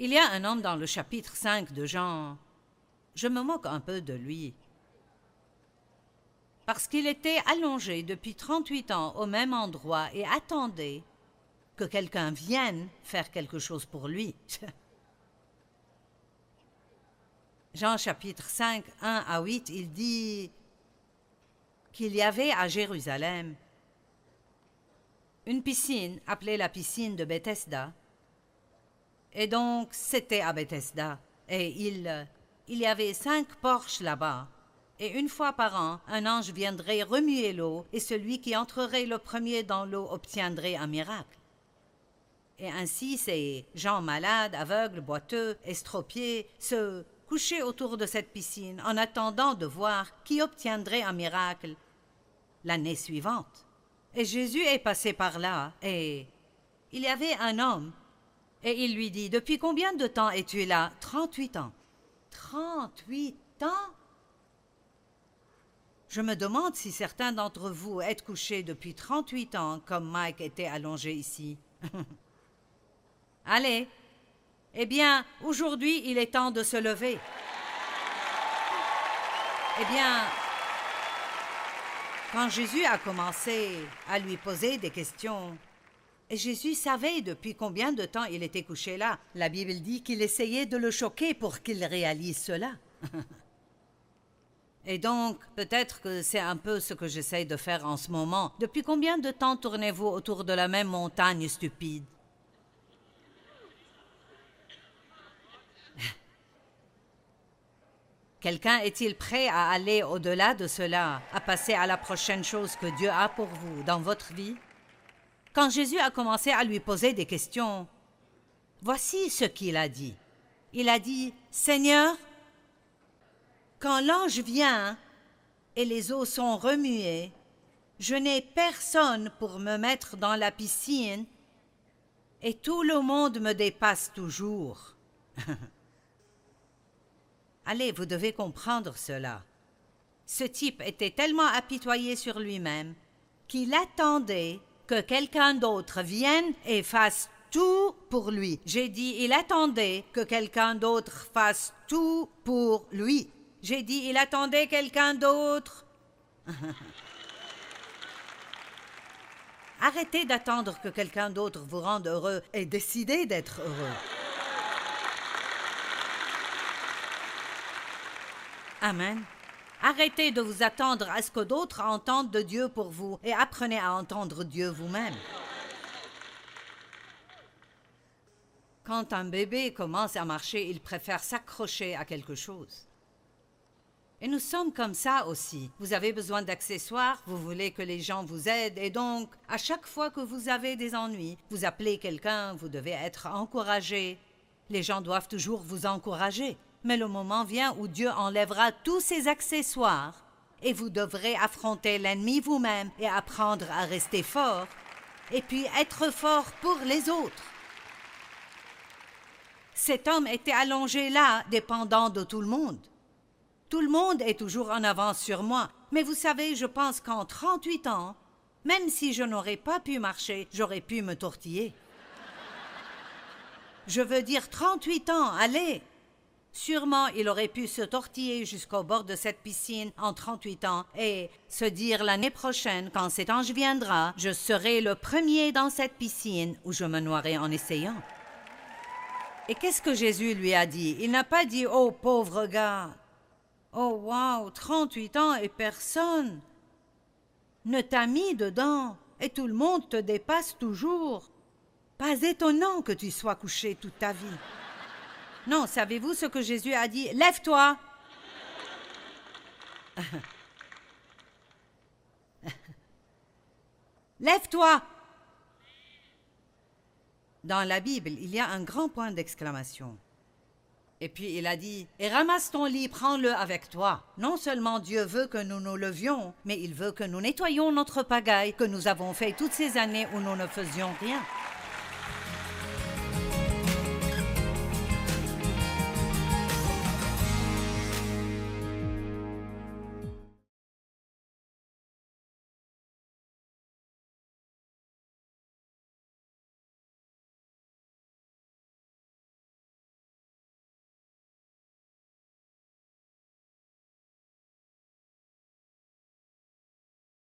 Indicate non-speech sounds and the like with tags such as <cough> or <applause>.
Il y a un homme dans le chapitre 5 de Jean. Je me moque un peu de lui. Parce qu'il était allongé depuis 38 ans au même endroit et attendait que quelqu'un vienne faire quelque chose pour lui. <laughs> Jean chapitre 5, 1 à 8, il dit qu'il y avait à Jérusalem une piscine appelée la piscine de Bethesda. Et donc, c'était à Bethesda. Et il, il y avait cinq porches là-bas. Et une fois par an, un ange viendrait remuer l'eau, et celui qui entrerait le premier dans l'eau obtiendrait un miracle. Et ainsi, ces gens malades, aveugles, boiteux, estropiés, se couchaient autour de cette piscine en attendant de voir qui obtiendrait un miracle l'année suivante. Et Jésus est passé par là, et il y avait un homme, et il lui dit Depuis combien de temps es-tu là? Trente-huit ans. Trente-huit ans? Je me demande si certains d'entre vous êtes couchés depuis trente-huit ans, comme Mike était allongé ici. <laughs> Allez. Eh bien, aujourd'hui, il est temps de se lever. Eh bien, quand Jésus a commencé à lui poser des questions, Jésus savait depuis combien de temps il était couché là. La Bible dit qu'il essayait de le choquer pour qu'il réalise cela. <laughs> Et donc, peut-être que c'est un peu ce que j'essaye de faire en ce moment. Depuis combien de temps tournez-vous autour de la même montagne stupide? <laughs> Quelqu'un est-il prêt à aller au-delà de cela, à passer à la prochaine chose que Dieu a pour vous dans votre vie? Quand Jésus a commencé à lui poser des questions, voici ce qu'il a dit. Il a dit, Seigneur, quand l'ange vient et les eaux sont remuées, je n'ai personne pour me mettre dans la piscine et tout le monde me dépasse toujours. <laughs> Allez, vous devez comprendre cela. Ce type était tellement apitoyé sur lui-même qu'il attendait que quelqu'un d'autre vienne et fasse tout pour lui. J'ai dit, il attendait que quelqu'un d'autre fasse tout pour lui. J'ai dit, il attendait quelqu'un d'autre. <laughs> Arrêtez d'attendre que quelqu'un d'autre vous rende heureux et décidez d'être heureux. Amen. Arrêtez de vous attendre à ce que d'autres entendent de Dieu pour vous et apprenez à entendre Dieu vous-même. Quand un bébé commence à marcher, il préfère s'accrocher à quelque chose. Et nous sommes comme ça aussi. Vous avez besoin d'accessoires, vous voulez que les gens vous aident, et donc, à chaque fois que vous avez des ennuis, vous appelez quelqu'un, vous devez être encouragé. Les gens doivent toujours vous encourager. Mais le moment vient où Dieu enlèvera tous ces accessoires et vous devrez affronter l'ennemi vous-même et apprendre à rester fort et puis être fort pour les autres. Cet homme était allongé là, dépendant de tout le monde. Tout le monde est toujours en avance sur moi, mais vous savez, je pense qu'en 38 ans, même si je n'aurais pas pu marcher, j'aurais pu me tortiller. Je veux dire 38 ans, allez, Sûrement, il aurait pu se tortiller jusqu'au bord de cette piscine en 38 ans et se dire l'année prochaine, quand cet ange viendra, je serai le premier dans cette piscine où je me noierai en essayant. Et qu'est-ce que Jésus lui a dit? Il n'a pas dit Oh pauvre gars Oh wow, 38 ans et personne ne t'a mis dedans et tout le monde te dépasse toujours. Pas étonnant que tu sois couché toute ta vie. Non, savez-vous ce que Jésus a dit? Lève-toi. <laughs> Lève-toi. Dans la Bible, il y a un grand point d'exclamation. Et puis il a dit Et ramasse ton lit, prends-le avec toi. Non seulement Dieu veut que nous nous levions, mais il veut que nous nettoyions notre pagaille que nous avons fait toutes ces années où nous ne faisions rien.